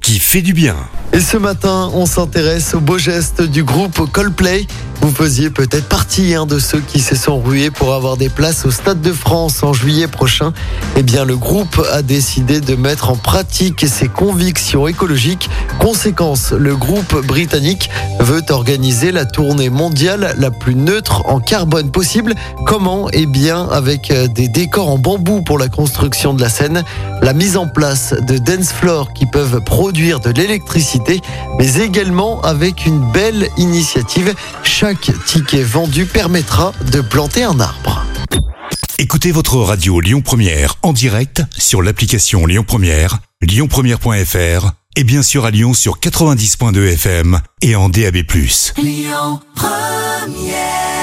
qui fait du bien. Et ce matin, on s'intéresse au beau geste du groupe Coldplay. Vous faisiez peut-être partie hein, de ceux qui se sont rués pour avoir des places au Stade de France en juillet prochain. Eh bien, le groupe a décidé de mettre en pratique ses convictions écologiques. Conséquence, le groupe britannique veut organiser la tournée mondiale la plus neutre en carbone possible. Comment? Eh bien, avec euh, des décors en bambou pour la construction de la scène, la mise en place de dance floors qui peuvent produire de l'électricité, mais également avec une belle initiative. Chaque ticket vendu permettra de planter un arbre. Écoutez votre radio Lyon Première en direct sur l'application Lyon Première, lyonpremière.fr et bien sûr à Lyon sur 90.2 FM et en DAB+. Lyon Première